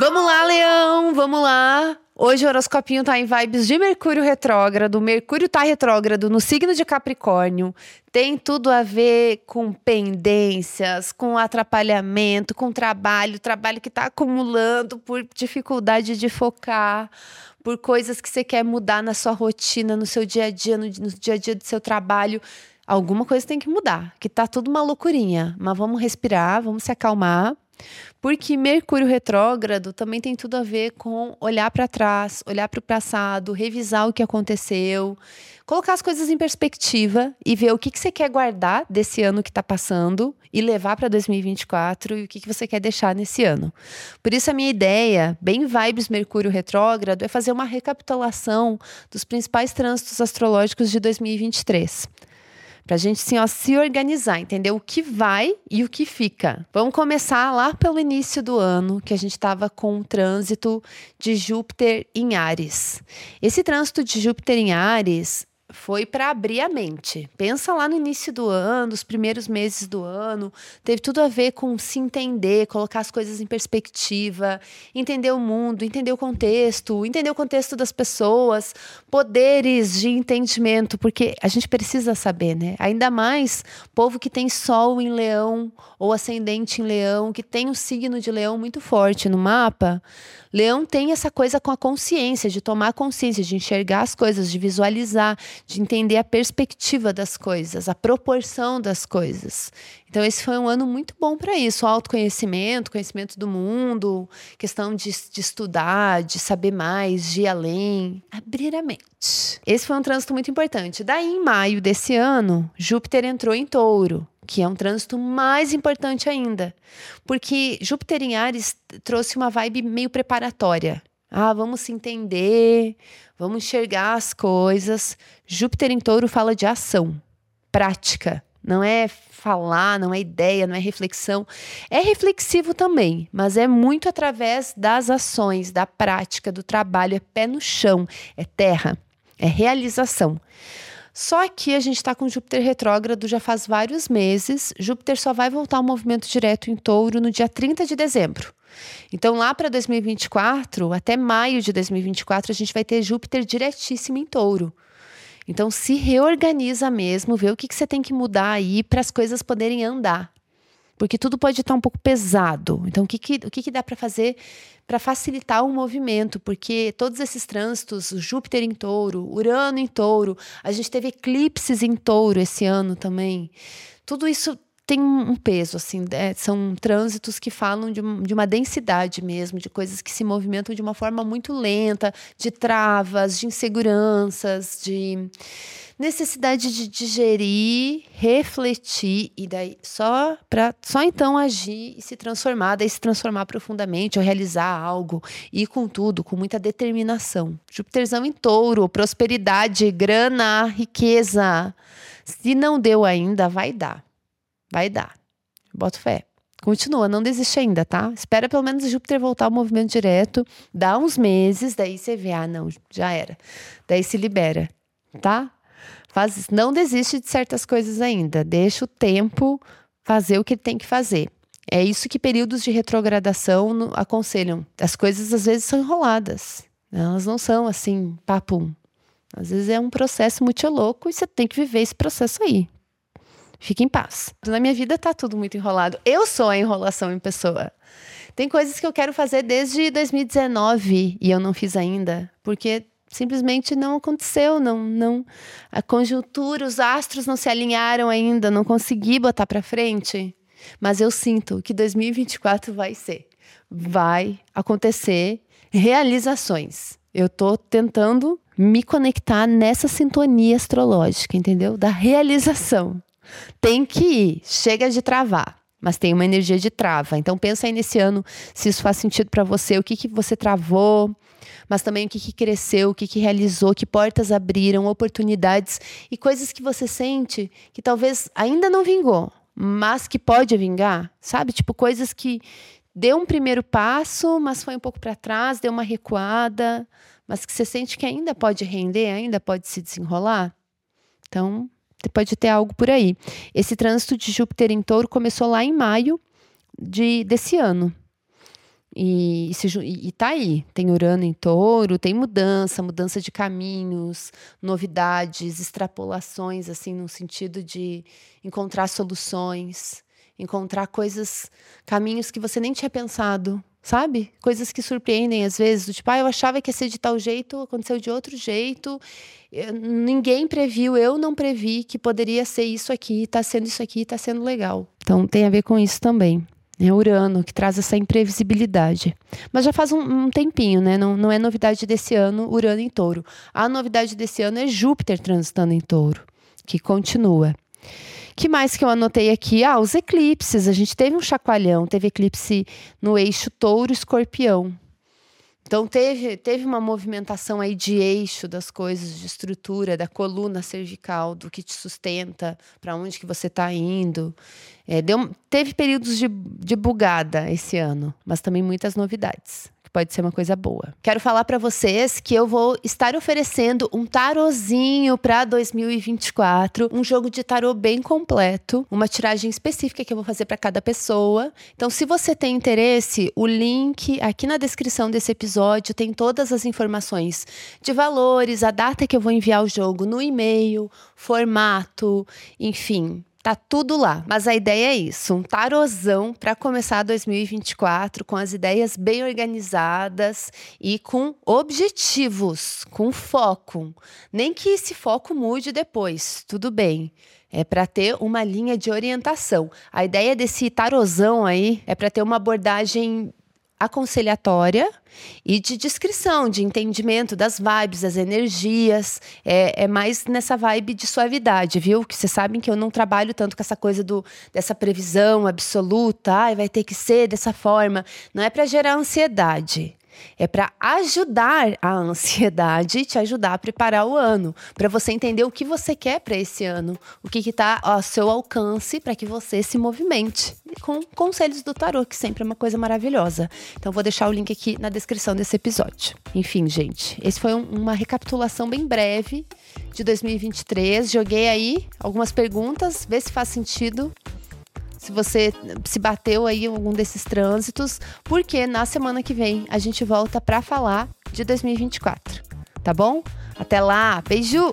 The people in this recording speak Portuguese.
Vamos lá, Leão, vamos lá. Hoje o horoscopinho tá em vibes de Mercúrio retrógrado. Mercúrio tá retrógrado no signo de Capricórnio. Tem tudo a ver com pendências, com atrapalhamento, com trabalho, trabalho que tá acumulando por dificuldade de focar, por coisas que você quer mudar na sua rotina, no seu dia a dia, no, no dia a dia do seu trabalho. Alguma coisa tem que mudar, que tá tudo uma loucurinha. Mas vamos respirar, vamos se acalmar porque Mercúrio retrógrado também tem tudo a ver com olhar para trás, olhar para o passado, revisar o que aconteceu, colocar as coisas em perspectiva e ver o que, que você quer guardar desse ano que está passando e levar para 2024 e o que, que você quer deixar nesse ano. Por isso, a minha ideia, bem vibes Mercúrio retrógrado, é fazer uma recapitulação dos principais trânsitos astrológicos de 2023. Pra gente assim, ó, se organizar, entender o que vai e o que fica. Vamos começar lá pelo início do ano, que a gente estava com o trânsito de Júpiter em Ares. Esse trânsito de Júpiter em Ares foi para abrir a mente. Pensa lá no início do ano, os primeiros meses do ano, teve tudo a ver com se entender, colocar as coisas em perspectiva, entender o mundo, entender o contexto, entender o contexto das pessoas, poderes de entendimento, porque a gente precisa saber, né? Ainda mais povo que tem sol em leão ou ascendente em leão, que tem um signo de leão muito forte no mapa. Leão tem essa coisa com a consciência, de tomar consciência, de enxergar as coisas, de visualizar, de entender a perspectiva das coisas, a proporção das coisas. Então, esse foi um ano muito bom para isso: autoconhecimento, conhecimento do mundo, questão de, de, estudar, de saber mais, de ir além, abrir a mente. Esse foi um trânsito muito importante. Daí, em maio desse ano, Júpiter entrou em touro que é um trânsito mais importante ainda, porque Júpiter em Ares trouxe uma vibe meio preparatória. Ah, vamos se entender, vamos enxergar as coisas. Júpiter em Touro fala de ação, prática. Não é falar, não é ideia, não é reflexão. É reflexivo também, mas é muito através das ações, da prática, do trabalho. É pé no chão, é terra, é realização. Só que a gente está com Júpiter retrógrado já faz vários meses. Júpiter só vai voltar ao movimento direto em touro no dia 30 de dezembro. Então, lá para 2024, até maio de 2024, a gente vai ter Júpiter diretíssimo em touro. Então, se reorganiza mesmo, vê o que, que você tem que mudar aí para as coisas poderem andar porque tudo pode estar um pouco pesado. Então, o que, que, o que, que dá para fazer para facilitar o movimento? Porque todos esses trânsitos, Júpiter em touro, Urano em touro, a gente teve eclipses em touro esse ano também. Tudo isso tem um peso, assim, é, são trânsitos que falam de, de, uma densidade mesmo, de coisas que se movimentam de uma forma muito lenta, de travas, de inseguranças, de necessidade de digerir, refletir e daí só para só então agir e se transformar, daí se transformar profundamente ou realizar algo e com tudo, com muita determinação. Júpiterzão em Touro, prosperidade, grana, riqueza. Se não deu ainda, vai dar. Vai dar. Boto fé. Continua, não desiste ainda, tá? Espera pelo menos Júpiter voltar ao movimento direto, dá uns meses, daí você vê, ah, não, já era. Daí se libera, tá? Faz, não desiste de certas coisas ainda. Deixa o tempo fazer o que ele tem que fazer. É isso que períodos de retrogradação aconselham. As coisas às vezes são enroladas. Elas não são assim, papum. Às vezes é um processo muito louco e você tem que viver esse processo aí. Fique em paz. Na minha vida tá tudo muito enrolado. Eu sou a enrolação em pessoa. Tem coisas que eu quero fazer desde 2019 e eu não fiz ainda, porque simplesmente não aconteceu, não, não a conjuntura, os astros não se alinharam ainda, não consegui botar para frente. Mas eu sinto que 2024 vai ser, vai acontecer realizações. Eu tô tentando me conectar nessa sintonia astrológica, entendeu? Da realização. Tem que ir, chega de travar mas tem uma energia de trava. Então pensa aí nesse ano se isso faz sentido para você, o que, que você travou, mas também o que, que cresceu, o que, que realizou, que portas abriram, oportunidades e coisas que você sente que talvez ainda não vingou, mas que pode vingar, sabe? Tipo coisas que deu um primeiro passo, mas foi um pouco para trás, deu uma recuada, mas que você sente que ainda pode render, ainda pode se desenrolar. Então, pode ter algo por aí. Esse trânsito de Júpiter em Touro começou lá em maio de, desse ano. E, e, tá aí. Tem Urano em touro, tem mudança, mudança de caminhos, novidades, extrapolações, assim, no sentido de encontrar soluções, encontrar coisas, caminhos que você nem tinha pensado, sabe? Coisas que surpreendem às vezes, do tipo, ah, eu achava que ia ser de tal jeito, aconteceu de outro jeito. Eu, ninguém previu, eu não previ que poderia ser isso aqui, tá sendo isso aqui, tá sendo legal. Então tem a ver com isso também. É Urano, que traz essa imprevisibilidade. Mas já faz um, um, tempinho, né? Não, não é novidade desse ano, Urano em touro. A novidade desse ano é Júpiter transitando em touro, que continua. Que mais que eu anotei aqui? Ah, os eclipses. A gente teve um chacoalhão, teve eclipse no eixo touro-escorpião. Então teve, teve uma movimentação aí de eixo das coisas, de estrutura, da coluna cervical, do que te sustenta, para onde que você está indo. É, deu, teve períodos de, de bugada esse ano, mas também muitas novidades pode ser uma coisa boa. Quero falar para vocês que eu vou estar oferecendo um tarozinho para 2024, um jogo de tarô bem completo, uma tiragem específica que eu vou fazer para cada pessoa. Então, se você tem interesse, o link aqui na descrição desse episódio tem todas as informações de valores, a data que eu vou enviar o jogo no e-mail, formato, enfim, Tá tudo lá. Mas a ideia é isso: um tarozão para começar 2024 com as ideias bem organizadas e com objetivos, com foco. Nem que esse foco mude depois, tudo bem. É para ter uma linha de orientação. A ideia desse tarozão aí é para ter uma abordagem aconselhatória e de descrição, de entendimento das vibes, das energias. É, é mais nessa vibe de suavidade, viu? Que vocês sabem que eu não trabalho tanto com essa coisa do, dessa previsão absoluta, ah, vai ter que ser dessa forma. Não é para gerar ansiedade. É para ajudar a ansiedade te ajudar a preparar o ano, para você entender o que você quer para esse ano, o que está ao seu alcance para que você se movimente. Com conselhos do tarô, que sempre é uma coisa maravilhosa. Então vou deixar o link aqui na descrição desse episódio. Enfim, gente, esse foi um, uma recapitulação bem breve de 2023. Joguei aí algumas perguntas, vê se faz sentido se você se bateu aí em algum desses trânsitos, porque na semana que vem a gente volta para falar de 2024, tá bom? Até lá, beijo!